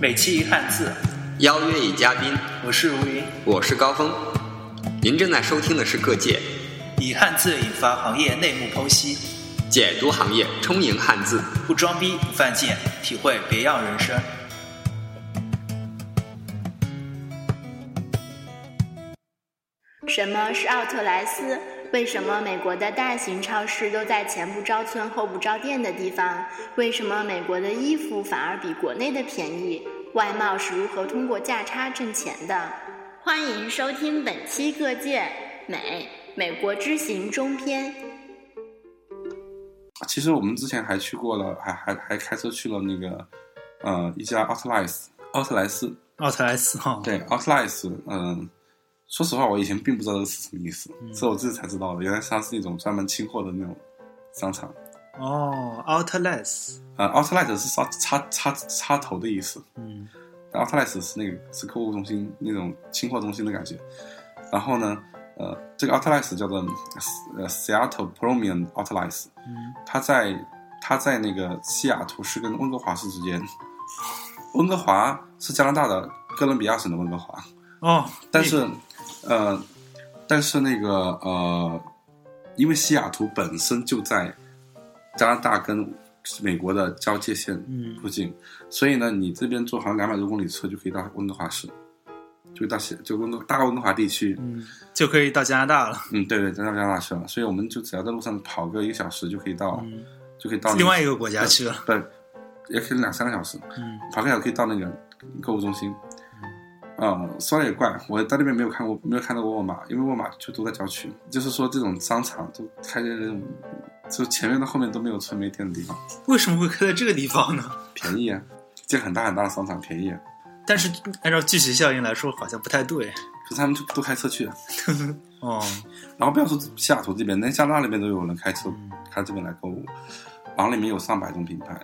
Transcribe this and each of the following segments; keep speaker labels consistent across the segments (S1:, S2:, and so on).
S1: 每期一汉字，
S2: 邀约一嘉宾，
S1: 我是如云，
S2: 我是高峰。您正在收听的是《各界
S1: 以汉字引发行业内幕剖析，
S2: 解读行业，充盈汉字》，
S1: 不装逼不犯贱，体会别样人生。
S3: 什么是奥特莱斯？为什么美国的大型超市都在前不着村后不着店的地方？为什么美国的衣服反而比国内的便宜？外贸是如何通过价差挣钱的？欢迎收听本期《各界美美国之行中篇》。
S4: 其实我们之前还去过了，还还还开车去了那个呃一家奥特莱斯，奥特莱斯，
S1: 奥特莱斯哈，
S4: 对，奥特莱斯，嗯。说实话，我以前并不知道这是什么意思，是我自己才知道的。原来它是一种专门清货的那种商场。
S1: 哦，Outlets。
S4: 呃，Outlets 是插插插插头的意思。
S1: 嗯
S4: ，Outlets 是那个是购物中心那种清货中心的感觉。然后呢，呃，这个 Outlets 叫做呃 Seattle Premium Outlets。
S1: 嗯，
S4: 它在它在那个西雅图市跟温哥华市之间。温哥华是加拿大的哥伦比亚省的温哥华。
S1: 哦，
S4: 但是。呃，但是那个呃，因为西雅图本身就在加拿大跟美国的交界线附近，所以呢，你这边坐好像两百多公里车就可以到温哥华市，就到西就温哥大温哥华地区，
S1: 嗯，就可以到加拿大了。
S4: 嗯，对对，到加拿大去了。所以我们就只要在路上跑个一个小时就可以到，就可以到
S1: 另外一个国家去了。
S4: 对，也可以两三个小时，
S1: 嗯，
S4: 跑个小时可以到那个购物中心。啊，说来也怪，我在那边没有看过，没有看到过沃尔玛，因为沃尔玛就都在郊区。就是说，这种商场都开在那种，就前面到后面都没有车没店的地方。
S1: 为什么会开在这个地方呢？
S4: 便宜啊，这很大很大的商场便宜。啊。
S1: 但是按照聚集效应来说，好像不太对。
S4: 可是他们就都开车去。
S1: 哦。
S4: 然后不要说西雅图这边，连加拿大那边都有人开车开这边来购物。然后里面有上百种品牌，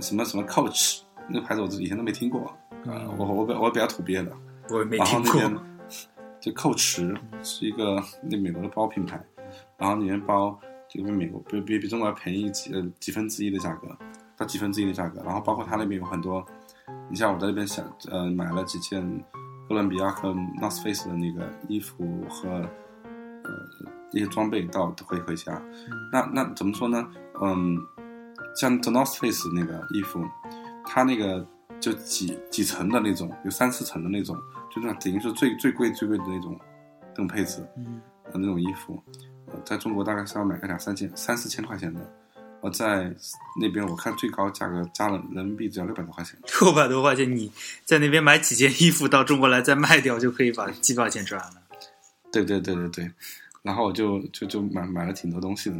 S4: 什么什么 Coach 那个牌子，我以前都没听过。啊，我我比我比较土鳖的。然后那边 就蔻驰是一个那美国的包品牌，然后里面包就比美国比比比中国要便宜几呃几分之一的价格，到几分之一的价格。然后包括它那边有很多，你像我在那边想呃买了几件哥伦比亚和 North Face 的那个衣服和呃一些装备到回回家。那那怎么说呢？嗯，像 The North Face 那个衣服，它那个就几几层的那种，有三四层的那种。就那等于是最最贵最贵的那种，那种配置，
S1: 嗯，
S4: 那种衣服，呃，在中国大概是要买个两三千、三四千块钱的，我在那边我看最高价格加了人民币只要六百多块钱。
S1: 六百多块钱，你在那边买几件衣服到中国来再卖掉，就可以把几百钱赚了。
S4: 对对对对对，然后我就就就买买了挺多东西的，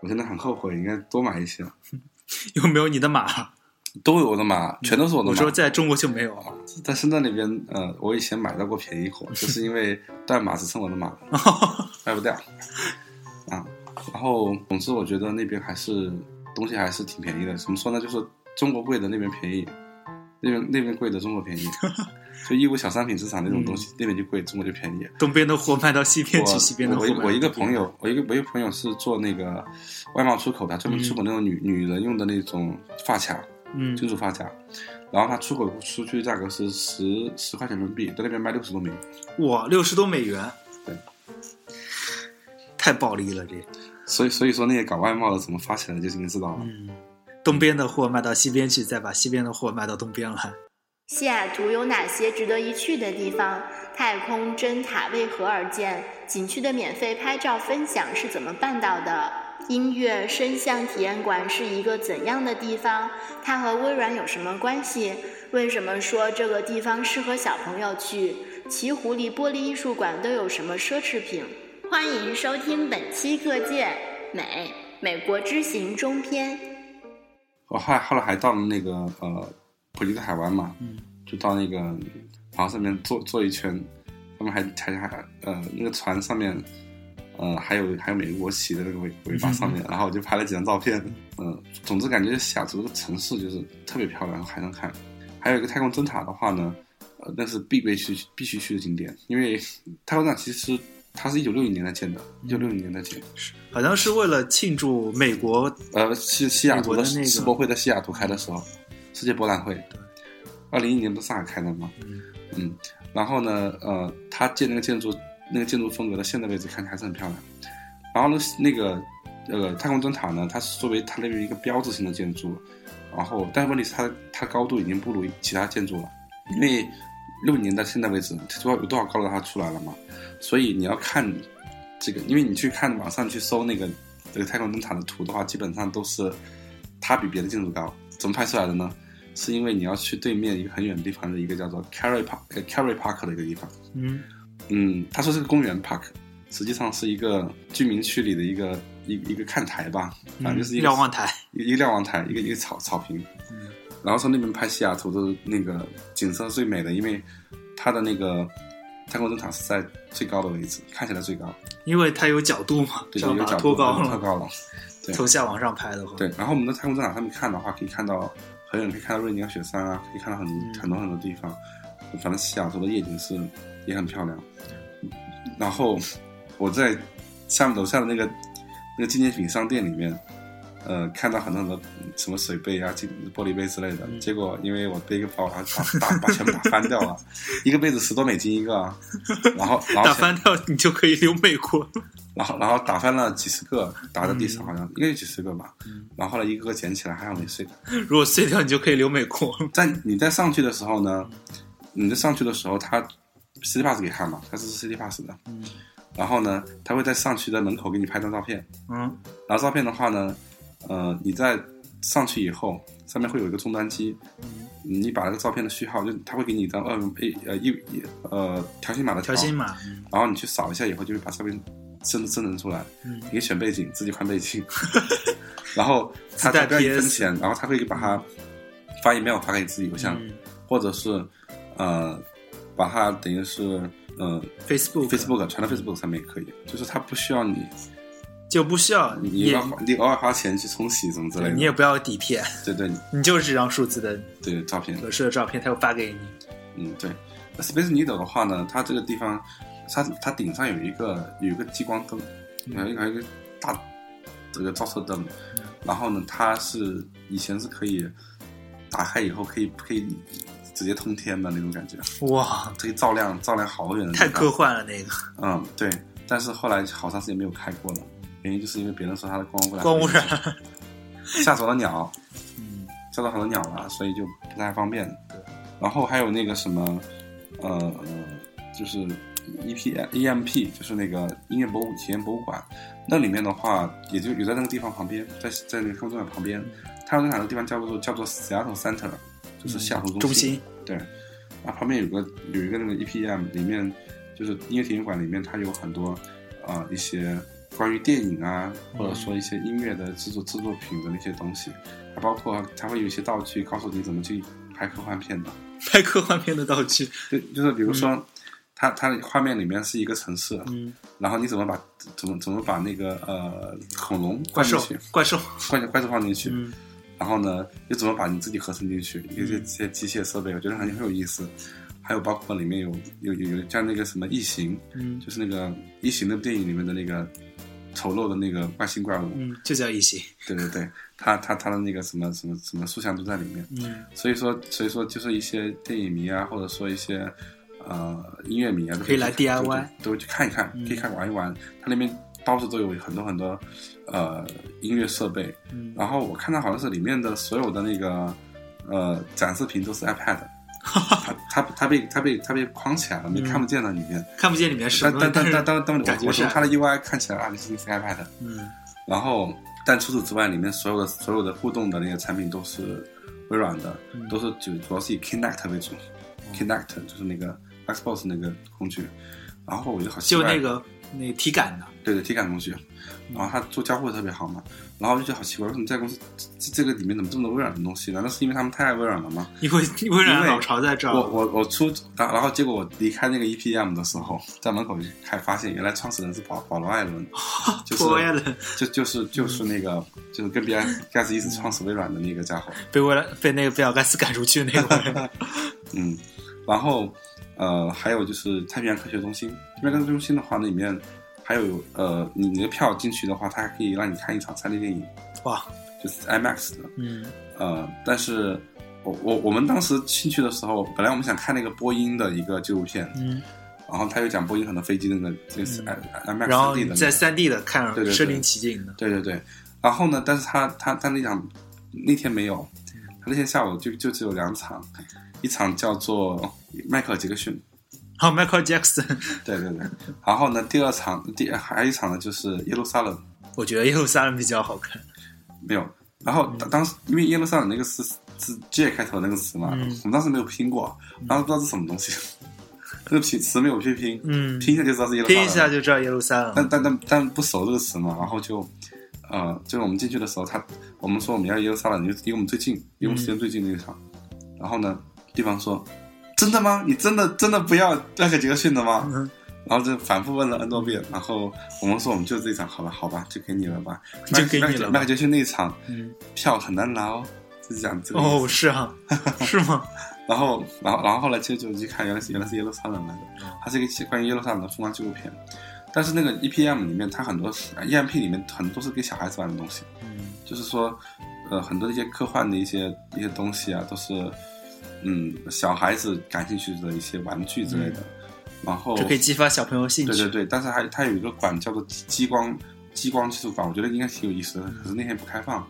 S4: 我现在很后悔，应该多买一些。
S1: 有没有你的码？
S4: 都有我的码，全都是我的码。
S1: 我说在中国就没有啊，
S4: 在深圳那边，呃，我以前买到过便宜货，就是因为代码只剩我的码了，卖不掉啊。然后，总之我觉得那边还是东西还是挺便宜的。怎么说呢？就是中国贵的那边便宜，那边那边贵的中国便宜。就义乌小商品市场那种东西，那边就贵，中国就便宜。
S1: 东边的货卖到西边去，西边的货
S4: 我我一个朋友，我一个我一个朋友是做那个外贸出口的，专门出口那种女女人用的那种发卡。
S1: 嗯，
S4: 金属发夹，然后它出口出去的价格是十十块钱人民币，在那边卖六十多美元。
S1: 哇，六十多美元，
S4: 对，
S1: 太暴利了这。
S4: 所以所以说那些搞外贸的怎么发起来，就已经知道了。
S1: 嗯，东边的货卖到西边去，再把西边的货卖到东边来。
S3: 西雅图有哪些值得一去的地方？太空针塔为何而建？景区的免费拍照分享是怎么办到的？音乐声像体验馆是一个怎样的地方？它和微软有什么关系？为什么说这个地方适合小朋友去？奇狐狸玻璃艺术馆都有什么奢侈品？欢迎收听本期《各界美美国之行中篇》。
S4: 我后来后来还到了那个呃普吉岛海湾嘛，就到那个船上面坐坐一圈，他们还还还呃那个船上面。嗯，还有还有美国旗的那个尾尾巴上面，然后我就拍了几张照片。嗯，总之感觉西雅图这个城市就是特别漂亮，海上看。还有一个太空针塔的话呢，呃，那是必备去必须去的景点，因为太空站其实它是一九六零年代建的，一九六零年代建，
S1: 好像是为了庆祝美国
S4: 呃西西雅图
S1: 的
S4: 世博会在西雅图开的时候，世界博览会。二零一一年不是上海开的吗？
S1: 嗯
S4: 嗯，然后呢，呃，它建那个建筑，那个建筑风格到现在为止看起来还是很漂亮。然后呢，那个呃太空灯塔呢，它是作为它那边一个标志性的建筑，然后但问题是它它高度已经不如其他建筑了，因为六年到现在为止，它多少有多少高楼它出来了嘛，所以你要看这个，因为你去看网上去搜那个这个太空灯塔的图的话，基本上都是它比别的建筑高，怎么拍出来的呢？是因为你要去对面一个很远的地方的一个叫做 Carry Park、Carry Park 的一个地方，
S1: 嗯
S4: 嗯，他说是个公园 park，实际上是一个居民区里的一个一一个看台吧，反正就是一个
S1: 瞭望台，
S4: 一个一个瞭望台，一个一个草草坪，
S1: 嗯。
S4: 然后从那边拍西雅图的那个景色最美的，因为它的那个太空灯塔是在最高的位置，看起来最高，
S1: 因为它有角度嘛，
S4: 对，有角度
S1: 托高了，
S4: 托高了，对。
S1: 从下往上拍的话，
S4: 对。然后我们在太空灯塔上面看的话，可以看到很远，可以看到瑞尼尔雪山啊，可以看到很、
S1: 嗯。
S4: 很多很多地方。反正西雅图的夜景是也很漂亮。然后我在下面楼下的那个那个纪念品商店里面，呃，看到很多很多什么水杯啊、金玻璃杯之类的。
S1: 嗯
S4: 结果因为我背个包，然后打打把全部打翻掉了，一个杯子十多美金一个啊，然后然后
S1: 打翻掉你就可以留美国。
S4: 然后然后打翻了几十个，打在地上，好像应该有几十个吧。
S1: 嗯
S4: 然后后来一个个捡起来，还好没碎。
S1: 如果碎掉，你就可以留美国。
S4: 在你在上去的时候呢，你在上去的时候，它 City Pass 给看嘛，它是 City Pass 的。
S1: 嗯。
S4: 然后呢，他会在上去的门口给你拍张照片。
S1: 嗯。
S4: 然后照片的话呢，呃，你在上去以后，上面会有一个终端机，
S1: 嗯。
S4: 你把那个照片的序号，就他会给你一张二维一呃一一呃条形码的
S1: 条形，码，嗯。
S4: 然后你去扫一下以后，就会把照片生生成出来。
S1: 嗯。
S4: 你可以选背景，自己换背景，然后他
S1: 自带
S4: 他不要你分钱，然后他会把它发 email 发给你自己邮箱，
S1: 嗯。
S4: 或者是呃把它等于是呃
S1: ，Facebook。
S4: Facebook 传到 Facebook 上面也可以，就是它不需要你
S1: 就不需要
S4: 你
S1: 也
S4: 要你偶尔花钱去冲洗什么之类的，
S1: 你也不要底片，
S4: 对对。
S1: 你就是这张数字的
S4: 对照片，
S1: 合适的照片，它会发给你。
S4: 嗯对。那 Space Needle 的话呢，它这个地方它它顶上有一个有一个激光灯，有一个还有一个大这个照射灯，然后呢，它是以前是可以打开以后可以可以直接通天的那种感觉，
S1: 哇，
S4: 可以照亮照亮好远的
S1: 太科幻了那个。
S4: 嗯，对，但是后来好长时间没有开过了，原因就是因为别人说它的光污染，
S1: 光污染，
S4: 吓走了鸟，
S1: 嗯
S4: 吓到很多鸟了，所以就不太方便。然后还有那个什么，呃呃，就是 E P E M P，就是那个音乐博物体验博物馆，那里面的话，也就有在那个地方旁边，在在那个太空中馆旁边，它有那两个地方叫做叫做 Seattle Center，就是西雅图
S1: 中
S4: 心。对，然后旁边有个有一个那个 EPM，里面就是音乐体验馆里面，它有很多啊、呃一些关于电影啊，或者说一些音乐的制作制作品的那些东西，还包括它会有一些道具，告诉你怎么去拍科幻片的。
S1: 拍科幻片的道具，
S4: 就就是比如说，它它的画面里面是一个城市，
S1: 嗯，
S4: 然后你怎么把怎么怎么把那个呃恐龙
S1: 怪兽怪兽，
S4: 怪怪兽放进去，
S1: 嗯
S4: 然后呢，又怎么把你自己合成进去？一些这些机械设备，我觉得很很有意思。还有包括里面有有有有像那个什么异形，
S1: 嗯
S4: 就是那个异形的电影里面的那个丑陋的那个外星怪物，
S1: 嗯，就叫异形，
S4: 对对对，他他他的那个什么什么什么塑像都在里面。
S1: 嗯，
S4: 所以说所以说就是一些电影迷啊，或者说一些呃音乐迷啊，都
S1: 可以来 DIY
S4: 都都去看一看，
S1: 嗯
S4: 可以看玩一玩。它那边到处都有很多很多呃音乐设备，
S1: 嗯
S4: 然后我看到好像是里面的所有的那个呃展示屏都是 iPad，它它它被它被它被框起来了，你
S1: 嗯
S4: 看不见了里面。
S1: 看不见里面是什
S4: 但
S1: 么，
S4: 但但
S1: 是
S4: 但但但我我从它的 UI 看起来啊，就是是 iPad。
S1: 嗯
S4: 然后，但除此之外，里面所有的所有的互动的那个产品都是微软的，
S1: 嗯
S4: 都是主主要是以 Kinect 为主、k i n e c t 就是那个 Xbox 那个工具。然后我就好奇怪，
S1: 就那个那个体感的，
S4: 对对体感工具，然后他做交互特别好嘛，然后我就觉得好奇怪，为什么在公司这这个里面怎么这么多微软的东西？难道是因为他们太爱微软了吗？
S1: 因为微软老巢在这儿，
S4: 我我我出，然后结果我离开那个 EPM 的时候，在门口就才发现，原来创始人是保 保罗艾伦，就是
S1: 破坏了，
S4: 就就是就是那个就是跟比尔盖茨一起创始微软的那个家伙，
S1: 被微软被那个比尔盖茨赶出去的那个，
S4: 嗯，然后呃还有就是太平洋科学中心，太平洋科学中心的话，那里面还有呃你你的票进去的话，它还可以让你看一场 3D 电影，
S1: 哇，
S4: 就是 IMAX 的，
S1: 嗯。
S4: 呃，但是我我我们当时进去的时候，本来我们想看那个波音的一个纪录片，
S1: 嗯，
S4: 然后他又讲波音很多飞机的那个这个是
S1: 嗯。
S4: i m a
S1: 然
S4: x
S1: 后
S4: 3D 的那个，
S1: 在三 D 的看
S4: 对对对。
S1: 身临其境的，
S4: 对对对，然后呢，但是他他他那场那天没有，他那天下午就就只有两场，一场叫做迈克尔杰克逊，
S1: 还有 Michael Jackson，
S4: 对对对，然后呢，第二场第还有一场呢就是耶路撒冷，
S1: 我觉得耶路撒冷比较好看。
S4: 没有，然后当当时因为耶路撒冷那个是是 J 开头那个词嘛，
S1: 嗯。
S4: 我们当时没有拼过，当时不知道是什么东西，这个拼词没有去拼，
S1: 嗯，
S4: 拼一下就知道是耶路撒冷，
S1: 拼一下就知道耶路撒冷。
S4: 但但但但不熟这个词嘛，然后就，呃，就是我们进去的时候，他我们说我们要耶路撒冷，就离我们最近，离我们时间最近那一场。然后呢，对方说：“真的吗？你真的真的不要迈克杰克逊的吗？”
S1: 嗯
S4: 然后就反复问了 N 多遍，然后我们说我们就这一场，好吧，好吧，就给你了吧，
S1: 就给你了吧
S4: 迈克杰克逊那一场
S1: 嗯，
S4: 票很难拿哦，就是讲这个意思。
S1: 哦，是啊，是吗？
S4: 然后，然后，然后后来就就一看，原来是原来是耶路撒冷来的，它是一个关于耶路撒冷的风光纪录片。但是那个 EPM 里面，它很多 EMP 里面很多是给小孩子玩的东西，
S1: 嗯
S4: 就是说，呃，很多一些科幻的一些一些东西啊，都是嗯小孩子感兴趣的一些玩具之类的。然后
S1: 就可以激发小朋友兴趣。
S4: 对对对，但是还它有一个馆叫做激光激光技术馆，我觉得应该挺有意思的，可是那天不开放，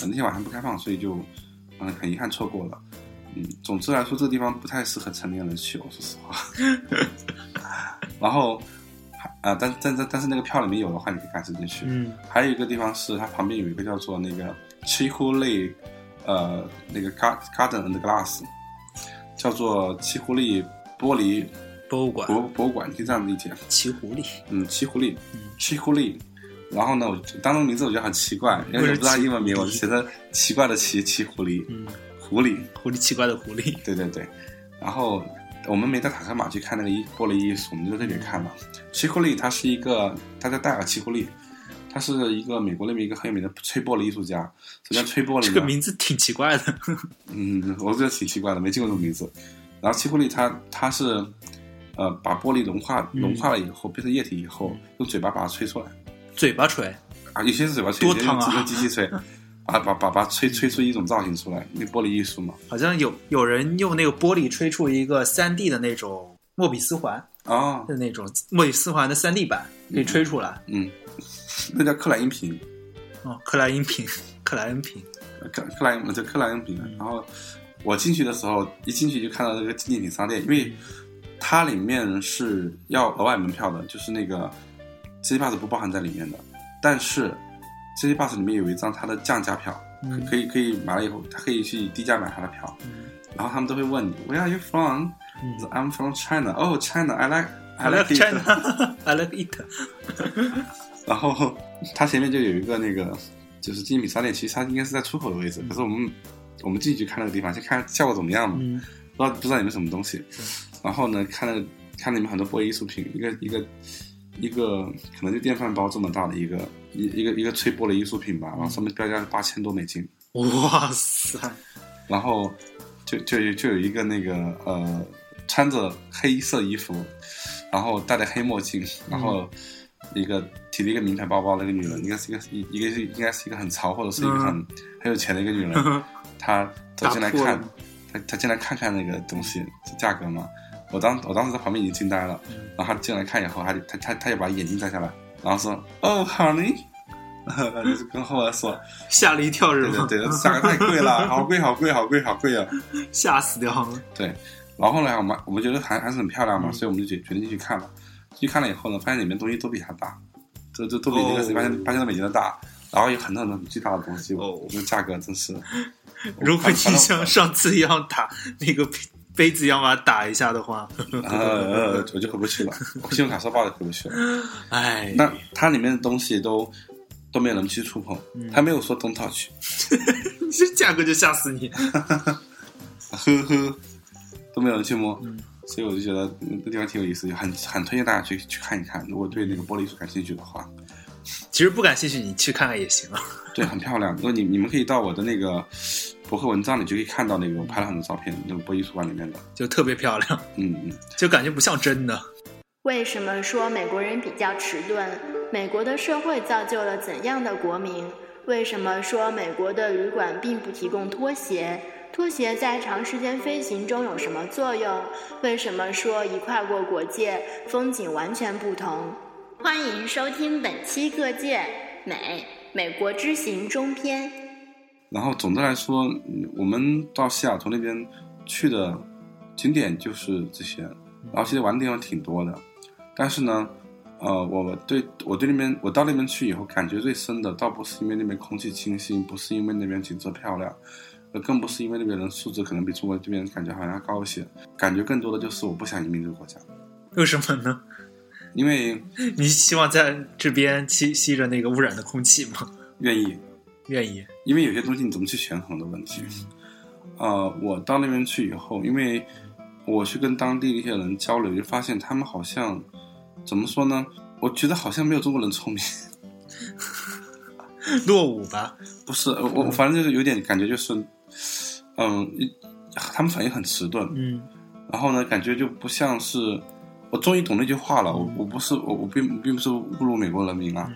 S4: 呃，那天晚上不开放，所以就嗯很遗憾错过了。嗯，总之来说，这个地方不太适合成年人去，我说实话。然后啊、但但但但是那个票里面有的话，你可以赶时间去。
S1: 嗯
S4: 还有一个地方是它旁边有一个叫做那个 c h i h u l e 呃，那个 Gar- Garden and Glass，叫做七狐狸玻璃
S1: 博物馆，
S4: 博博物馆，可以这样理解。
S1: 奇狐狸，
S4: 嗯，七狐狸
S1: 嗯，
S4: 七狐狸。然后呢，我当中名字我觉得很奇怪，因为我不知道英文名，我就写的奇怪的奇奇狐狸，
S1: 嗯，
S4: 狐狸，
S1: 狐狸奇怪的狐狸，
S4: 对对对。然后我们没在塔克马去看那个艺玻璃艺术，我们就在这里看了。七狐狸它是一个，它叫戴尔七狐狸，他是一个美国那边一个很有名的吹玻璃艺术家。什么叫吹玻璃呢？
S1: 这个名字挺奇怪的。
S4: 嗯，我觉得挺奇怪的，没见过这种名字。然后七狐狸它它是呃把玻璃融化
S1: 嗯
S4: 融化了以后、变成液体以后，用嘴巴把它吹出来。
S1: 嘴巴吹，
S4: 啊，有些是嘴巴吹，有些
S1: 多烫啊
S4: 用用机器吹，把把把把吹吹出一种造型出来，那玻璃艺术嘛。
S1: 好像有有人用那个玻璃吹出一个三 D 的那种莫比斯环
S4: 啊，
S1: 的那种莫比斯环的三 D 版，可以吹出来。
S4: 嗯，那叫克莱因瓶，
S1: 哦，克莱因瓶，克莱恩瓶，
S4: 克克莱因叫克莱因瓶。然后我进去的时候，一进去就看到这个纪念品商店，因为它里面是要额外门票的，就是那个 C Pass 不包含在里面的，但是 C Pass 里面有一张它的降价票，
S1: 嗯
S4: 可以可以买了以后，它可以去低价买它的票，然后他们都会问你 Where are you from？、
S1: 嗯
S4: I'm from China. Oh, China. I like
S1: I like. China, I like it。
S4: 然后它前面就有一个那个就是精品商店，其实它应该是在出口的位置，可是我们我们进去看那个地方，先看效果怎么样嘛，
S1: 嗯
S4: 不知道不知道里面什么东西。然后呢，看那个看里面很多玻璃艺术品，一个一个一个可能就电饭煲这么大的一个一一个一个吹玻璃艺术品吧，然后上面标价是八千多美金。
S1: 哇塞，
S4: 然后就就就有一个那个呃，穿着黑色衣服，然后戴着黑墨镜，然后一个提了一个名牌包包的一个女人，应该是一个一一个是应该是一个很潮或者是一个很、很有钱的一个女人，她走进来看她她进来看看那个东西价格嘛。我当我当时在旁边已经惊呆了，然后她进来看以后，她就她她她就把眼镜摘下来，然后说哦，honey，就是跟后来说，
S1: 吓了一跳是吗？
S4: 对对对，价格太贵了，好贵好贵好贵好贵啊！
S1: 吓死掉了。
S4: 对，然后后来我们我们觉得还还是很漂亮嘛，
S1: 嗯
S4: 所以我们就决决定进去看了。进去看了以后呢，发现里面东西都比它大，这这都比那个
S1: 哦
S4: 八千八千多美金的大，然后有很多很多巨大的东西，
S1: 哦
S4: 那个价格真是。
S1: 如果你像上次一样打那个杯杯子一样把它打一下的话，
S4: 呃呃，我就回不去了，我信用卡刷爆了回不去了。
S1: 哎，
S4: 那它里面的东西都都没有人去触碰，
S1: 嗯
S4: 它没有说 don't touch，
S1: 这价格就吓死你。
S4: 呵呵，都没有人去摸。
S1: 嗯
S4: 所以我就觉得嗯这地方挺有意思，就很很推荐大家去去看一看。如果对那个玻璃艺术感兴趣的话，
S1: 其实不感兴趣，你去看看也行啊。
S4: 对，很漂亮。如果你你们可以到我的那个博客文章里就可以看到那个我拍了很多照片，那个玻璃艺术馆里面的。
S1: 就特别漂亮，
S4: 嗯嗯，
S1: 就感觉不像真的。
S3: 为什么说美国人比较迟钝？美国的社会造就了怎样的国民？为什么说美国的旅馆并不提供拖鞋？拖鞋在长时间飞行中有什么作用？为什么说一跨过国界，风景完全不同？欢迎收听本期《各界美美国之行》中篇。
S4: 然后总的来说，我们到西雅图那边去的景点就是这些，然后其实玩的地方挺多的。但是呢，呃，我对我对那边我到那边去以后，感觉最深的倒不是因为那边空气清新，不是因为那边景色漂亮，更不是因为那边人素质可能比中国这边感觉好像要高一些。感觉更多的就是我不想移民这个国家，
S1: 为什么呢？
S4: 因为
S1: 你希望在这边吸吸着那个污染的空气吗？
S4: 愿意，
S1: 愿意。
S4: 因为有些东西你怎么去权衡的问题。呃，我到那边去以后，因为我去跟当地的一些人交流，就发现他们好像怎么说呢？我觉得好像没有中国人聪明。
S1: 落伍吧？
S4: 不是，我我反正就是有点感觉，就是，嗯，一他们反应很迟钝，
S1: 嗯。
S4: 然后呢，感觉就不像是，我终于懂那句话了，我我不是我我并并不是侮辱美国人民啊，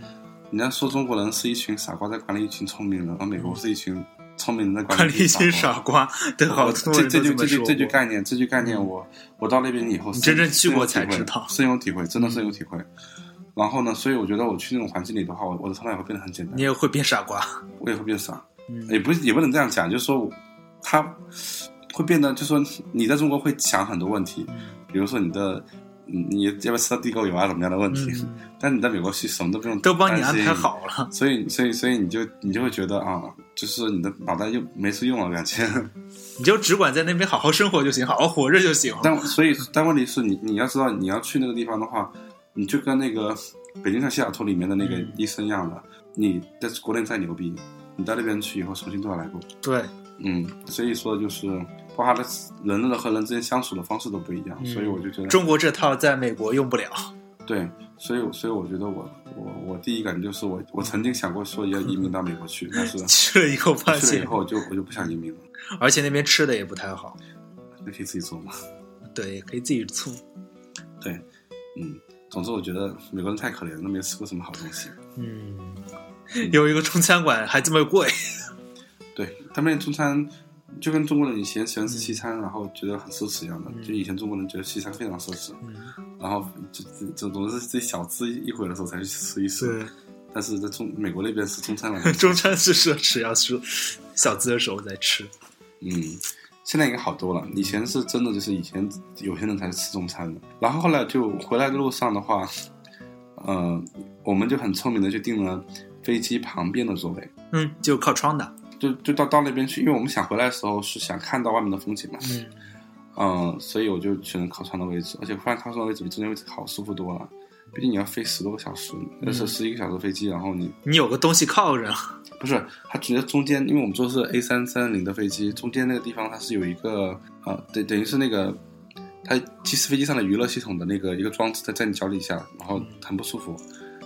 S4: 人家说中国人是一群傻瓜在管理一群聪明人，而美国是一群聪明人在
S1: 管理一群
S4: 傻
S1: 傻瓜，对，好
S4: 这这句这句这句概念，这句概念我我到那边以后，
S1: 你真正去过才知道。
S4: 深有体会，真的深有体会。然后呢，所以我觉得我去那种环境里的话，我我的头脑也会变得很简单。
S1: 你，也会变傻瓜。
S4: 我也会变傻。
S1: 嗯。
S4: 也不是也不能这样讲，就是说我他会变得，就是说你在中国会想很多问题，比如说你的你你要不要吃到地沟油啊怎么样的问题，
S1: 嗯
S4: 但你在美国去什么都不用
S1: 都帮你安排好了。
S4: 所以所以所以你就你就会觉得啊，就是你的脑袋又没事用了感觉。
S1: 你就只管在那边好好生活就行，好好活着就行。
S4: 但所以但问题是你你要知道你要去那个地方的话，你就跟那个北京上西雅图里面的那个
S1: 嗯
S4: 医生一样的，你在国内再牛逼，你到那边去以后重新都要来过。
S1: 对，
S4: 嗯，所以说就是包括他的人的和人之间相处的方式都不一样，
S1: 嗯
S4: 所以我就觉得
S1: 中国这套在美国用不了。
S4: 对，所以所以我觉得我我我第一感觉就是我我曾经想过说要移民到美国去，但是
S1: 去了以后发现，
S4: 去了以后我就我就不想移民了，
S1: 而且那边吃的也不太好。
S4: 那可以自己做嘛。
S1: 对，可以自己做。
S4: 对，嗯，总之我觉得美国人太可怜了，没吃过什么好东西。
S1: 嗯，有一个中餐馆还这么贵。
S4: 对他们中餐就跟中国人以前喜欢吃西餐，然后觉得很奢侈一样的，
S1: 嗯
S4: 就以前中国人觉得西餐非常奢侈，
S1: 嗯，
S4: 然后就就总总是自己小资一回的时候才去吃一
S1: 次。
S4: 但是在中美国那边是中餐了，
S1: 中餐是奢侈，要吃小资的时候再吃。
S4: 嗯，现在应该好多了。以前是真的就是以前有些人才吃中餐的，然后后来就回来的路上的话，呃，我们就很聪明的就订了飞机旁边的座位，
S1: 嗯，就靠窗的。
S4: 就就到到那边去，因为我们想回来的时候是想看到外面的风景嘛，
S1: 嗯，
S4: 嗯，所以我就选了靠窗的位置，而且发现靠窗的位置比中间位置好舒服多了。毕竟你要飞十多个小时，那，是十一个小时飞机，然后你
S1: 你有个东西靠着。
S4: 不是，它直接中间，因为我们坐的是 A 三三零的飞机，中间那个地方它是有一个呃，等等于是那个它其实飞机上的娱乐系统的那个一个装置在在你脚底下，然后很不舒服。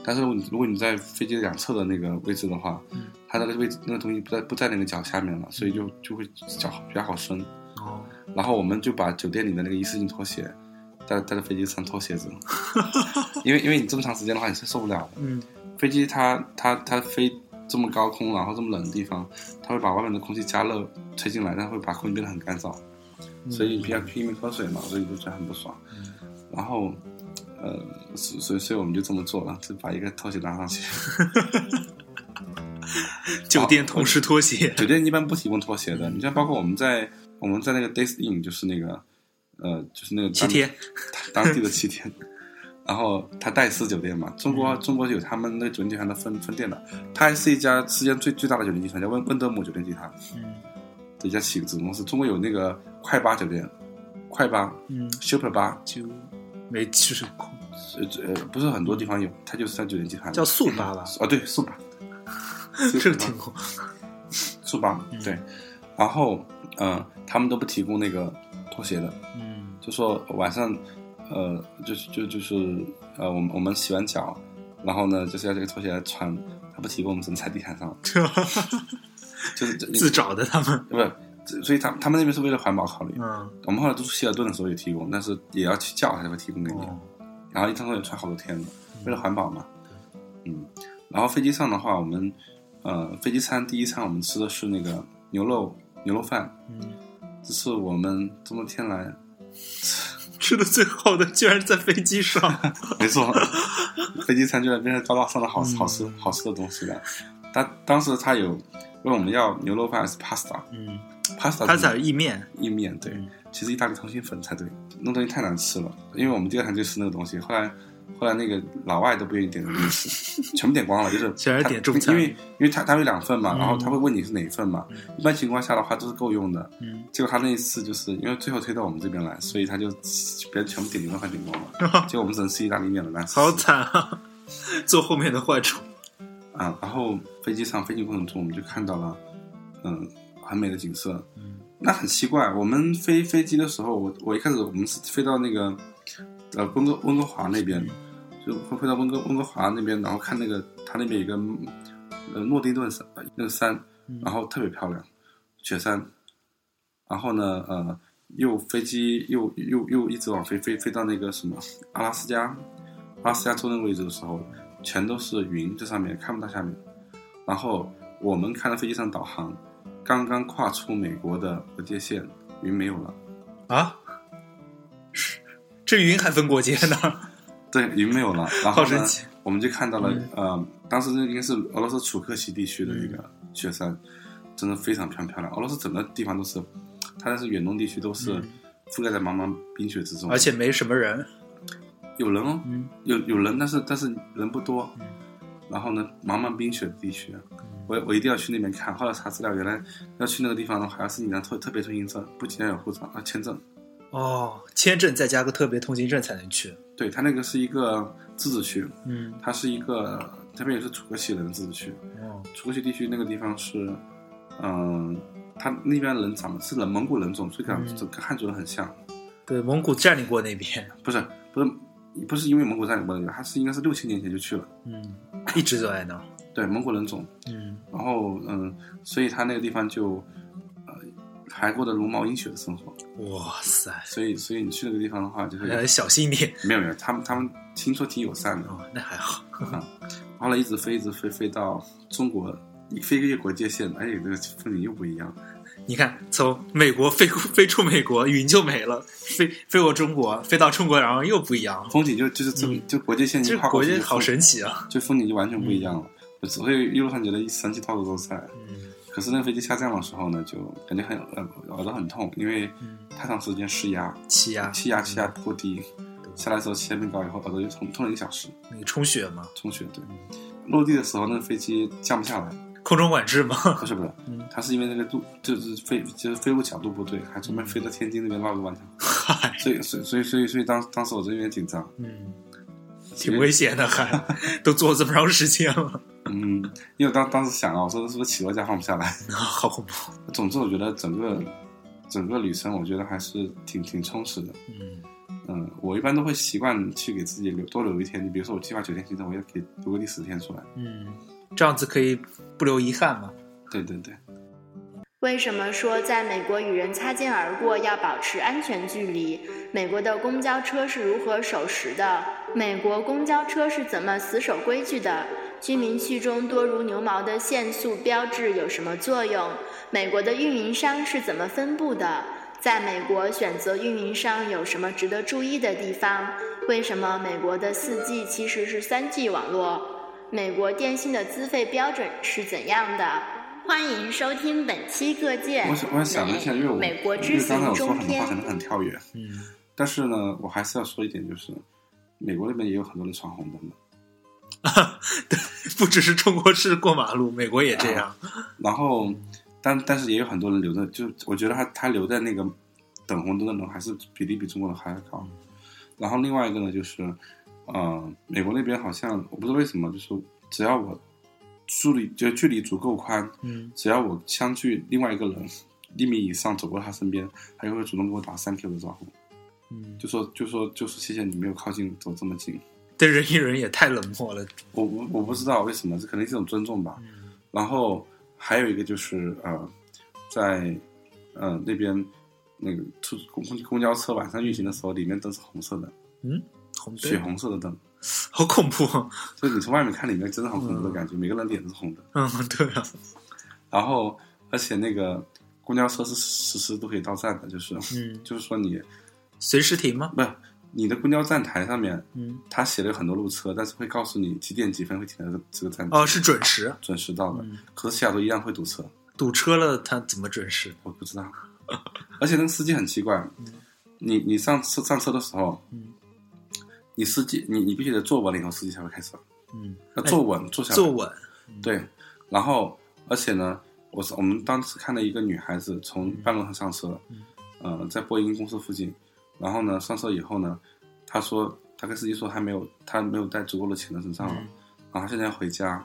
S4: 但是如果你如果你在飞机两侧的那个位置的话，
S1: 嗯
S4: 它那个位置那个东西不在不在那个脚下面了，所以就就会脚比较好伸。
S1: 哦，
S4: 然后我们就把酒店里的那个一次性拖鞋带带到飞机上脱鞋子，因为因为你这么长时间的话你是受不了的。
S1: 嗯，
S4: 飞机它它它飞这么高空，然后这么冷的地方，它会把外面的空气加热吹进来，但会把空气变得很干燥，所以你要拼命喝水嘛，所以就觉得很不爽。然后，呃，所所以所以我们就这么做了，就把一个拖鞋拿上去。
S1: 酒店同时拖鞋。
S4: 酒店一般不提供拖鞋的，你像包括我们在我们在那个 Days Inn，就是那个呃就是那个
S1: 七天，
S4: 当当地的七天。然后他戴斯酒店嘛，中国中国有他们那个酒店集团的分分店的，它还是一家世界上最最大的酒店集团，叫温温德姆酒店集团
S1: 嗯
S4: 的一家企业子公司。中国有那个快八酒店，快八
S1: 嗯
S4: ，Super 八，
S1: 就没去过，
S4: 呃呃不是很多地方有，它就是在酒店集团
S1: 叫速八吧？
S4: 啊对速八，
S1: 这个听过。
S4: 速八 对，然后呃他们都不提供那个拖鞋的，
S1: 嗯
S4: 就说晚上，呃，就是就就是呃，我们我们洗完脚，然后呢，就是要这个拖鞋来穿，他不提供，我们只能踩地毯上，就是
S1: 自找的他们。
S4: 不是，这所以他他们那边是为了环保考虑。
S1: 嗯，
S4: 我们后来住希尔顿的时候也提供，但是也要去叫他才会提供给你，
S1: 哦，
S4: 然后一张拖鞋穿好多天的，为了环保嘛。嗯，然后飞机上的话，我们呃飞机餐第一餐我们吃的是那个牛肉牛肉饭，
S1: 嗯，
S4: 这是我们这么多天来，
S1: 吃的最好的居然是在飞机上。
S4: 没错，飞机餐居然变成高大上的好
S1: 嗯
S4: 好吃好吃的东西了。当当时他有问我们要牛肉饭还是 pasta，pasta
S1: 嗯
S4: ，pasta
S1: 它在意面。
S4: 意面对，
S1: 嗯。
S4: 其实意大利通心粉才对，那东西太难吃了，因为我们第二天就吃那个东西，后来后来那个老外都不愿意点那个东西，全部点光了，就是
S1: 全是
S4: 他
S1: 点中餐。
S4: 因为因为他他有两份嘛，
S1: 嗯。
S4: 然后他会问你是哪一份嘛，一般情况下的话都是够用的，
S1: 嗯，
S4: 结果他那一次就是因为最后推到我们这边来，所以他就别人全部点牛肉饭点光了，结果我们只能吃意大利面了，难吃死
S1: 好惨啊！做后面的坏处。
S4: 啊！然后飞机上飞行过程中，我们就看到了嗯很美的景色，
S1: 嗯
S4: 那很奇怪，我们飞飞机的时候，我我一开始我们是飞到那个呃温哥温哥华那边，就会飞到温哥温哥华那边，然后看那个它那边有一个呃诺丁顿山呃那个山，然后特别漂亮，雪山，然后呢呃又飞机又又又一直往飞飞飞到那个什么阿拉斯加，阿拉斯加州那个位置的时候，全都是云在上面看不到下面，然后我们看到飞机上导航。刚刚跨出美国的国界线，云没有了。
S1: 啊？这云还分国界呢？
S4: 对，云没有了。然后呢
S1: 好神奇，
S4: 我们就看到了，
S1: 嗯
S4: 呃，当时那应该是俄罗斯楚克奇地区的一个雪山，真的非常漂漂亮。俄罗斯整个地方都是，它那是远东地区都是
S1: 嗯
S4: 覆盖在茫茫冰雪之中，
S1: 而且没什么人。
S4: 有人哦，
S1: 嗯
S4: 有有人，但是但是人不多。
S1: 嗯
S4: 然后呢，茫茫冰雪的地区，我我一定要去那边看。后来查资料，原来要去那个地方的话，还要申请张特特别通行证，不仅要有护照啊签证。
S1: 哦，签证再加个特别通行证才能去。
S4: 对，它那个是一个自治区，
S1: 嗯，
S4: 它是一个这边也是楚克奇人的自治区。
S1: 哦，
S4: 楚克奇地区那个地方是，嗯、他那边人长得是人蒙古人种，所以跟
S1: 嗯
S4: 跟汉族人很像。
S1: 对，蒙古占领过那边。
S4: 不是不是不是因为蒙古占领过那个，他是应该是六千年前就去了。
S1: 嗯，一直都在那。
S4: 对，蒙古人种。
S1: 嗯
S4: 然后嗯，所以他那个地方就，呃，还过得茹毛饮血的生活。
S1: 哇塞，
S4: 所以所以你去那个地方的话，就会
S1: 还要小心一点。
S4: 没有没有，他们他们听说挺友善的。
S1: 哦，那还好。
S4: 后来一直飞，一直飞，飞到中国，一飞越国界线，哎，这个风景又不一样。
S1: 你看，从美国飞飞出美国，云就没了；飞飞过中国，飞到中国，然后又不一样了。
S4: 风景就就是这、
S1: 嗯
S4: 就国界线就
S1: 国界好神奇啊！
S4: 就风景就完全不一样了。我只会一路上觉得神奇套路都在。
S1: 嗯
S4: 可是那个飞机下降的时候呢，就感觉很呃耳朵很痛，因为
S1: 嗯，
S4: 太长时间失压，
S1: 气压，
S4: 气压气压过低，下来的时候气压变高以后，耳朵就痛痛了一个小时，
S1: 那个充血吗，
S4: 充血。对，落地的时候那个飞机降不下来，
S1: 空中管制吗。
S4: 不是不是
S1: 嗯，
S4: 它是因为那个度就是飞就是飞入角度不对，还专门飞到天津那边绕个弯条，
S1: 嗨，
S4: 所以所以所以所以所以当当时我就有点紧张，
S1: 嗯，挺危险的，还 都坐这么长时间了，
S4: 嗯，因为当当时想啊，我说是不是起落架放不下来？
S1: 好恐怖。
S4: 总之，我觉得整个整个旅程，我觉得还是挺挺充实的。
S1: 嗯
S4: 嗯，我一般都会习惯去给自己留多留一天。你比如说，我计划九天行程，我要给留个第十天出来。
S1: 嗯，这样子可以不留遗憾嘛。
S4: 对对对，
S3: 为什么说在美国与人擦肩而过要保持安全距离？美国的公交车是如何守时的？美国公交车是怎么死守规矩的？居民区中多如牛毛的限速标志有什么作用？美国的运营商是怎么分布的？在美国选择运营商有什么值得注意的地方？为什么美国的四 G 其实是三 G 网络？美国电信的资费标准是怎样的？欢迎收听本期各界
S4: 我想我想了一下，因为我
S3: 美国之行中
S4: 我说很多话可。能很跳跃，
S1: 嗯，
S4: 但是呢，我还是要说一点，就是美国那边也有很多人闯红灯的。
S1: 对，不只是中国式过马路，美国也这样。
S4: 然后，但但是也有很多人留在，就我觉得他他留在那个等红灯的人还是比例比中国人还要高。然后另外一个呢，就是，呃，美国那边好像我不知道为什么，就是只要我距离就距离足够宽，
S1: 嗯
S4: 只要我相距另外一个人一米以上走过他身边，他就会主动给我打三 Q 的招呼，
S1: 嗯，
S4: 就说就说就是谢谢你没有靠近走这么近。
S1: 对人与人也太冷漠了。
S4: 我我我不知道为什么，这可能是一种尊重吧。然后还有一个就是呃，在呃那边那个出公公交车晚上运行的时候，里面灯是红色的，
S1: 嗯，红
S4: 血，红色的灯，
S1: 好恐怖。
S4: 所以你从外面看里面真的好恐怖的感觉，每个人脸都是红的。
S1: 嗯，对啊，
S4: 然后而且那个公交车是实时都可以到站的，就是
S1: 嗯，
S4: 就是说你
S1: 随时停吗？
S4: 不是你的公交站台上面，
S1: 嗯，
S4: 他写了有很多路车，但是会告诉你几点几分会停在这个这个站，
S1: 哦，是准时。
S4: 准时到的。
S1: 嗯，
S4: 可是西雅图一样会堵车，
S1: 堵车了，他怎么准时？
S4: 我不知道。而且那个司机很奇怪，你你上车上车的时候，
S1: 嗯
S4: 你司机你你必须得坐稳了以后，司机才会开车。
S1: 嗯，
S4: 要坐稳，坐下来。
S1: 坐稳。
S4: 对，然后而且呢，我是我们当时看到一个女孩子从半路上上车，
S1: 嗯
S4: 呃，在波音公司附近，然后呢上车以后呢，他说他跟司机说还没有他没有带足够的钱在身上了，
S1: 嗯。
S4: 然后现在要回家，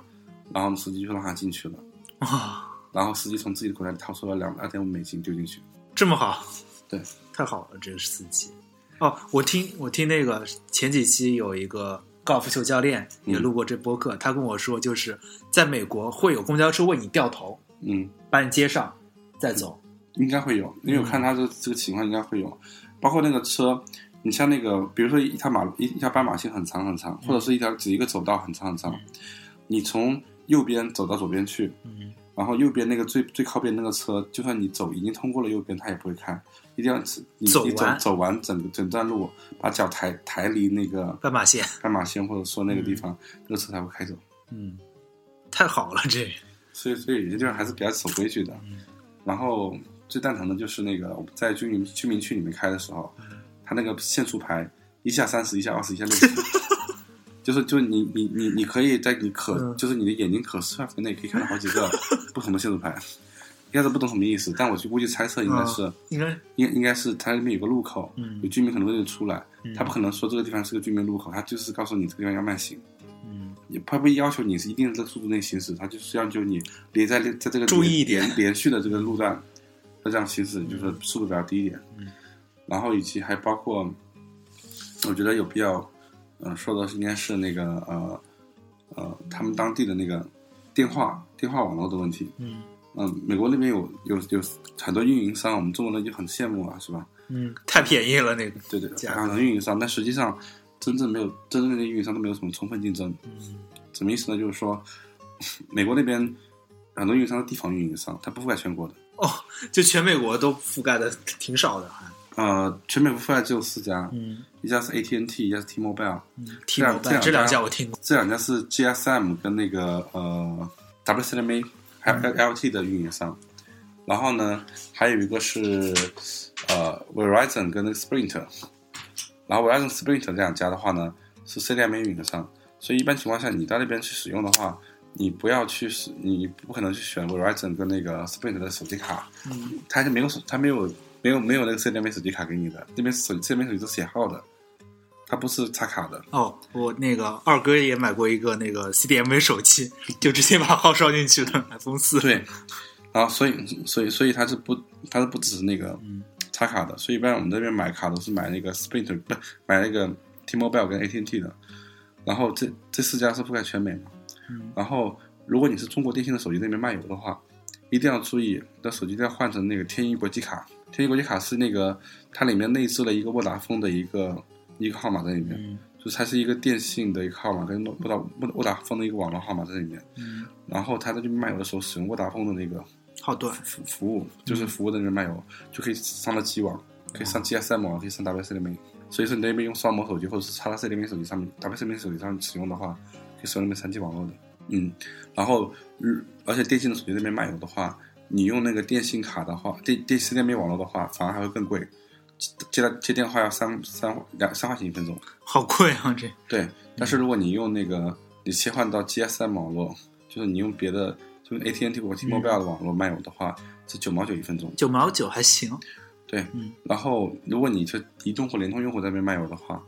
S4: 然后司机就让他进去了，
S1: 啊，
S4: 然后司机从自己的口袋里掏出了两二点五美金丢进去，
S1: 这么好，
S4: 对，
S1: 太好了，这个司机。哦，我听我听那个前几期有一个高尔夫球教练也录过这播客，他跟我说，就是在美国会有公交车为你掉头，
S4: 嗯，
S1: 把你接上，再走。
S4: 应该会有，因为我看他这这个情况应该会有，包括那个车。你像那个，比如说一条马路一一条斑马线很长很长，或者是一条只一个走道很长很长，你从右边走到左边去，
S1: 嗯
S4: 然后右边那个最最靠边那个车，就算你走已经通过了右边，它也不会开，一定要你
S1: 走
S4: 你走
S1: 完
S4: 走完整个整段路，把脚抬抬离那个
S1: 斑马线，
S4: 斑马线或者说那个地方，那个车才会开走。
S1: 嗯，太好了，这
S4: 所以所以有些地方还是比较守规矩的。然后最蛋疼的就是那个我们在居民居民区里面开的时候，它那个限速牌一下三十，一下二十，一下六十。就是，就是你你你你可以在你可、
S1: 嗯
S4: 就是你的眼睛可视范围内可以看到好几个 不同的限速牌，应该是不懂什么意思，但我就估计猜测应该是、
S1: 应该
S4: 应应该是它那边有个路口，
S1: 嗯
S4: 有居民可能会出来，
S1: 嗯
S4: 他不可能说这个地方是个居民路口，他就是告诉你这个地方要慢行，
S1: 嗯
S4: 也他不要求你是一定的这个速度内行驶，他就是要求你连在在这个
S1: 注意一点
S4: 连连续的这个路段，要这样行驶，就是速度比较低一点。
S1: 嗯，
S4: 然后以及还包括，我觉得有必要，嗯、说的是应该是那个呃呃他们当地的那个电话电话网络的问题。
S1: 嗯
S4: 嗯，美国那边有有有很多运营商，我们中国人就很羡慕啊，是吧？
S1: 嗯，太便宜了那个，
S4: 对对，
S1: 价
S4: 很多运营商，但实际上真正没有真正的运营商都没有什么充分竞争。
S1: 嗯
S4: 什么意思呢？就是说，美国那边很多运营商是地方运营商，它不覆盖全国的。
S1: 哦，就全美国都覆盖的挺少的，还
S4: 呃，全美国覆盖只有四家，
S1: 嗯。
S4: 一家是 AT&T，一家是 T-Mobile，
S1: 嗯
S4: 这两
S1: ，T-Mobile 这两
S4: 家
S1: 家我听过，
S4: 这两家是 GSM 跟那个呃 WCMA 还有 LT 的运营商。然后呢，还有一个是呃 Verizon 跟那个 Sprint，然后 Verizon、Sprint 这两家的话呢是 CDMA 运营商，所以一般情况下你到那边去使用的话，你不要去使，你不可能去选 Verizon 跟那个 Sprint 的手机卡，
S1: 嗯
S4: 它是没有手，它没有没有没有那个 CDMA 手机卡给你的，那边手 CDMA 手机都是写号的，它不是插卡的。
S1: 哦，我那个二哥也买过一个那个 CDMA 手机，就直接把号烧进去的 iPhone 四。
S4: 对，然后所以所以所以它是不它是不支持那个
S1: 嗯
S4: 插卡的，所以一般我们这边买卡都是买那个 Sprint 不买那个 T-Mobile 跟 AT&T 的，然后这这四家是覆盖全美嘛，
S1: 嗯。
S4: 然后如果你是中国电信的手机那边漫游的话，一定要注意，你的手机一定要换成那个天翼国际卡，天翼国际卡是那个它里面内置了一个沃达丰的一个一个号码在里面，
S1: 嗯。
S4: 就是它是一个电信的一个号码，跟沃达沃沃达丰的一个网络号码在里面。
S1: 嗯，
S4: 然后他在这边漫游的时候，使用沃达丰的那个
S1: 号段，
S4: 服服务，就是服务在那边漫游，就可以上到 G 网，可以上 GSM 网，可以上 WCDMA。所以说你那边用双模手机或者是插到 CDMA 手机上面，WCDMA 手机上面使用的话，可以使用那边三 G 网络的。嗯，然后，嗯而且电信的手机那边漫游的话，你用那个电信卡的话，电电 CDMA 网络的话，反而还会更贵，接到接电话要三三两三块钱一分钟。
S1: 好贵啊！这
S4: 对，但是如果你用那个你切换到 GSM 网络，就是你用别的，就是 AT&T 或 T-Mobile 的网络漫游的话，是九毛九一分钟。
S1: 九毛九还行，
S4: 对，
S1: 嗯
S4: 然后如果你是移动或联通用户在那边漫游的话，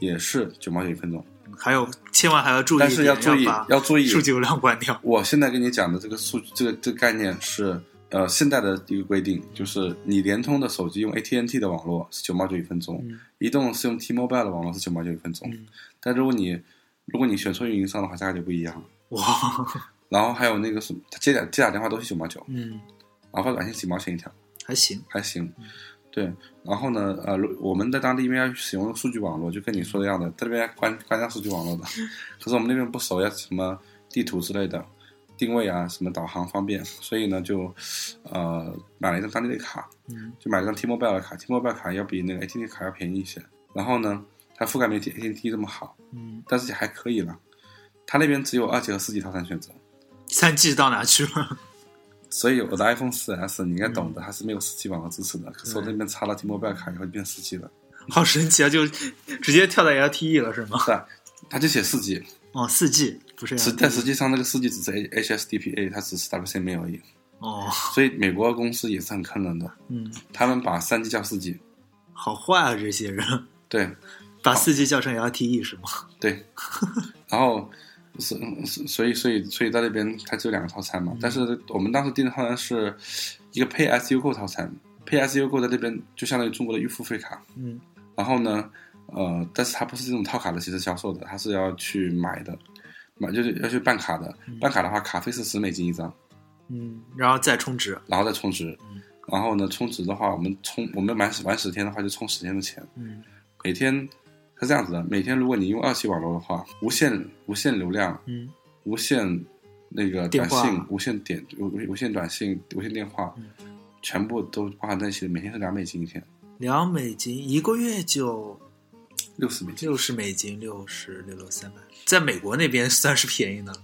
S4: 也是九毛九一分钟。
S1: 还有千万还要注意
S4: 但，是要注意，
S1: 把
S4: 要注意，
S1: 数据流量关掉。
S4: 我现在跟你讲的这个数，这个这个概念是呃现在的一个规定，就是你联通的手机用 AT&T 的网络是九毛九一分钟，
S1: 嗯
S4: 移动是用 T-Mobile 的网络是九毛九一分钟。
S1: 嗯
S4: 但如果你如果你选错运营商的话，价格就不一样了。
S1: 哇，
S4: 然后还有那个什么，他接打接打电话都是九毛九，
S1: 嗯，
S4: 然后发短信几毛钱一条，
S1: 还行，
S4: 还行。对，然后呢，呃，我们在当地因为要使用数据网络，就跟你说的一样的，在那边关关掉数据网络的。可是我们那边不熟，要什么地图之类的，定位啊，什么导航方便，所以呢就呃买了一张当地的卡，
S1: 嗯
S4: 就买了张 T-Mobile 的卡，T-Mobile 卡要比那个 AT&T 卡要便宜一些。然后呢，它覆盖没有 AT&T 这么好，
S1: 嗯，
S4: 但是也还可以了。它那边只有二 G 和四 G 套餐选择，
S1: 三 G 到哪去了？
S4: 所以我的 iPhone 4 S 你应该懂的，它是没有四 G 网络支持的。可是我
S1: 对
S4: 那边插了 T-Mobile 卡以后就变四 G 了，
S1: 好神奇啊！就直接跳到 LTE 了是吗？
S4: 是啊，它就写四 G，
S1: 哦，四 G 不是
S4: 实但实际上那个四 G 只是 HSDPA，它只是 WCMA 而已。
S1: 哦，
S4: 所以美国公司也是很坑人的，
S1: 嗯，
S4: 他们把三 G 叫四 G，
S1: 好坏啊，这些人
S4: 对
S1: 把四 G 叫成 LTE 是吗？
S4: 对，然后是是所以所以所以在那边它只有两个套餐嘛，但是我们当时订的套餐是一个 as you go 套餐 as you go 在那边就相当于中国的预付费卡，
S1: 嗯。
S4: 然后呢，呃，但是它不是这种套卡的形式销售的，它是要去买的，买就是要去办卡的，办卡的话卡费是十美金一张，
S1: 嗯，然后再充值，
S4: 然后再充值，然后呢充值的话，我们充我们满十满十天的话就充十天的钱，
S1: 嗯。
S4: 每天是这样子的，每天如果你用二 G 网络的话，无限无限流量，
S1: 嗯
S4: 无限那个短信、无限点、无无限短信、无线电话，全部都包含在一起的，每天是两美金一天，
S1: 两美金一个月就
S4: 六十美金。
S1: 六十美金，六十六六三百，在美国那边算是便宜的了。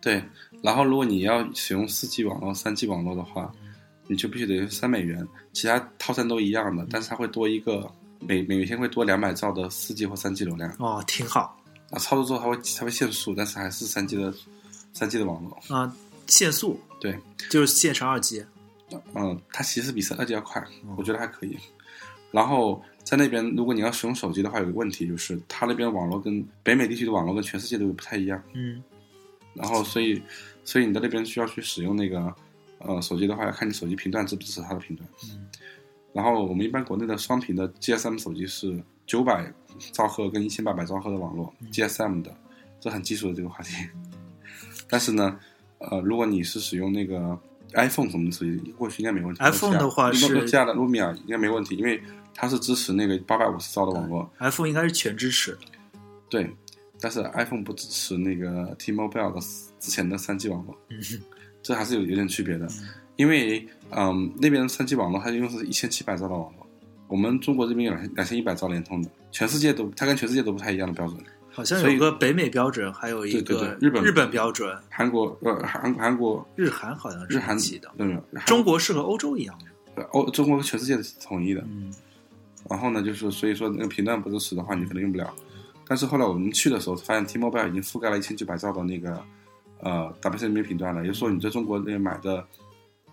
S4: 对，然后如果你要使用四 G 网络、三 G 网络的话，你就必须得三美元，其他套餐都一样的，但是它会多一个每每天会多两百兆的四 G 或三 G 流量。
S1: 哦，挺好
S4: 啊，操作之后它会它会限速，但是还是三 G 的三 G 的网络。
S1: 啊，限速
S4: 对，
S1: 就是限时二 G。
S4: 嗯，它其实比三二 G 要快，我觉得还可以。然后在那边，如果你要使用手机的话，有个问题就是它那边网络跟北美地区的网络跟全世界都不太一样。
S1: 嗯
S4: 然后所以所以你在那边需要去使用那个呃手机的话，要看你手机频段支不支持它的频段。
S1: 嗯
S4: 然后我们一般国内的双频的 GSM 手机是九百兆赫跟一千八百兆赫的网络、GSM 的，这很基础的这个话题。但是呢，呃，如果你是使用那个 iPhone 什么的手机，过去应该没问题。
S1: iPhone 的话是
S4: 诺基亚的 Lumia 应该没问题，因为它是支持那个八百五十兆的网络。
S1: ，iPhone 应该是全支持。
S4: 对，但是 iPhone 不支持那个 T-Mobile 的之前的三 G 网络，
S1: 嗯
S4: 这还是有有点区别的。因为嗯，那边三 G 网络它用的是一千七百兆的网络，我们中国这边有两两千一百兆联通的，全世界都它跟全世界都不太一样的标准。
S1: 好像有个北美标准，还有一个
S4: 日本
S1: 日本标准，
S4: 韩国呃韩韩国
S1: 日韩好像是
S4: 日韩
S1: 一起的。
S4: 对？
S1: 中国是和欧洲一样的。
S4: 呃欧中国和全世界是统一的。
S1: 嗯
S4: 然后呢，就是所以说那个频段不支持的话，你可能用不了。但是后来我们去的时候，发现 T-Mobile 已经覆盖了一千九百兆的那个呃 WCMA 频段了，也就是说你在中国那边买的，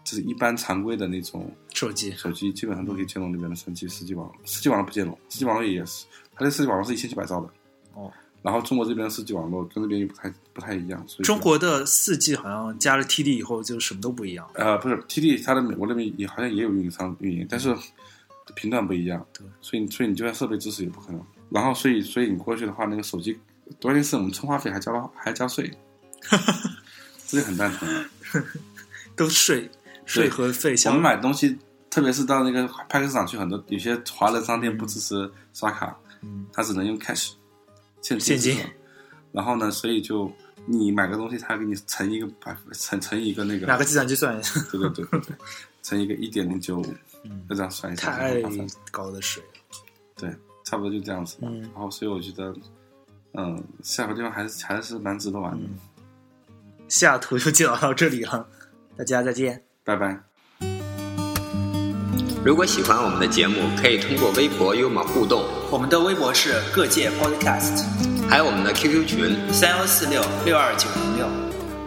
S4: 就是一般常规的那种
S1: 手机
S4: 手机，基本上都可以兼容那边的三 G、四 G 网络。四 G 网络不兼容，四 G 网络也是，它的四 G 网络是一千七百兆的。
S1: 哦。
S4: 然后中国这边的四 G 网络跟那边又不太不太一样，所以
S1: 中国的四 G 好像加了 TD 以后就什么都不一样。
S4: 呃不是 TD，它的美国那边也好像也有运营商运营，但是频段不一样，
S1: 对，
S4: 所以所以你就算设备支持也不可能。然后所以所以你过去的话，那个手机关键是我们充话费还交了还交税，这就很蛋疼了。
S1: 都税税和费相
S4: 我们买东西，特别是到那个派克市场去，很多有些华人商店不支持刷卡，
S1: 嗯
S4: 他只能用 cash 现
S1: 现金
S4: 然后呢，所以就你买个东西，他给你乘一个百乘乘一个那个
S1: 拿个计算机算一下，
S4: 对对对对对，乘一个一点零九五，
S1: 嗯
S4: 就这样算一下，
S1: 太高的税。
S4: 对，差不多就这样子。
S1: 嗯
S4: 然后所以我觉得，嗯，下个地方还是还是蛮值得玩的。
S1: 嗯西雅图就介绍到这里了，大家再见。
S4: 拜拜。
S2: 如果喜欢我们的节目，可以通过微博与我们互动，
S1: 我们的微博是各界 Podcast
S2: 还有我们的 QQ 群。
S1: 三幺四六六二九零六，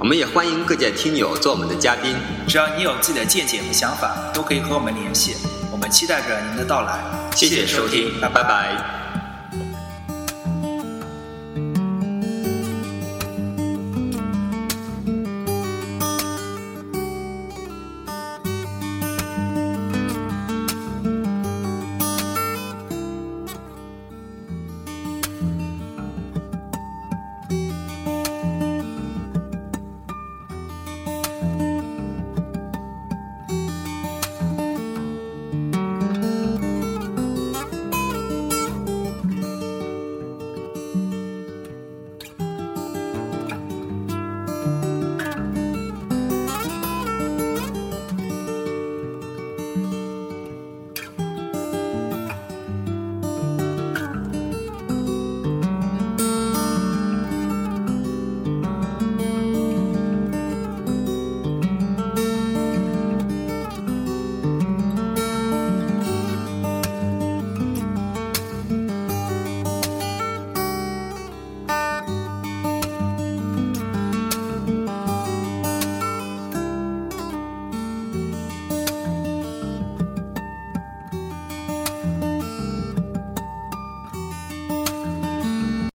S2: 我们也欢迎各界听友做我们的嘉宾。
S1: 只要你有自己的见解和想法，都可以和我们联系。我们期待着您的到来。
S2: 谢谢收听，
S1: 拜
S2: 拜拜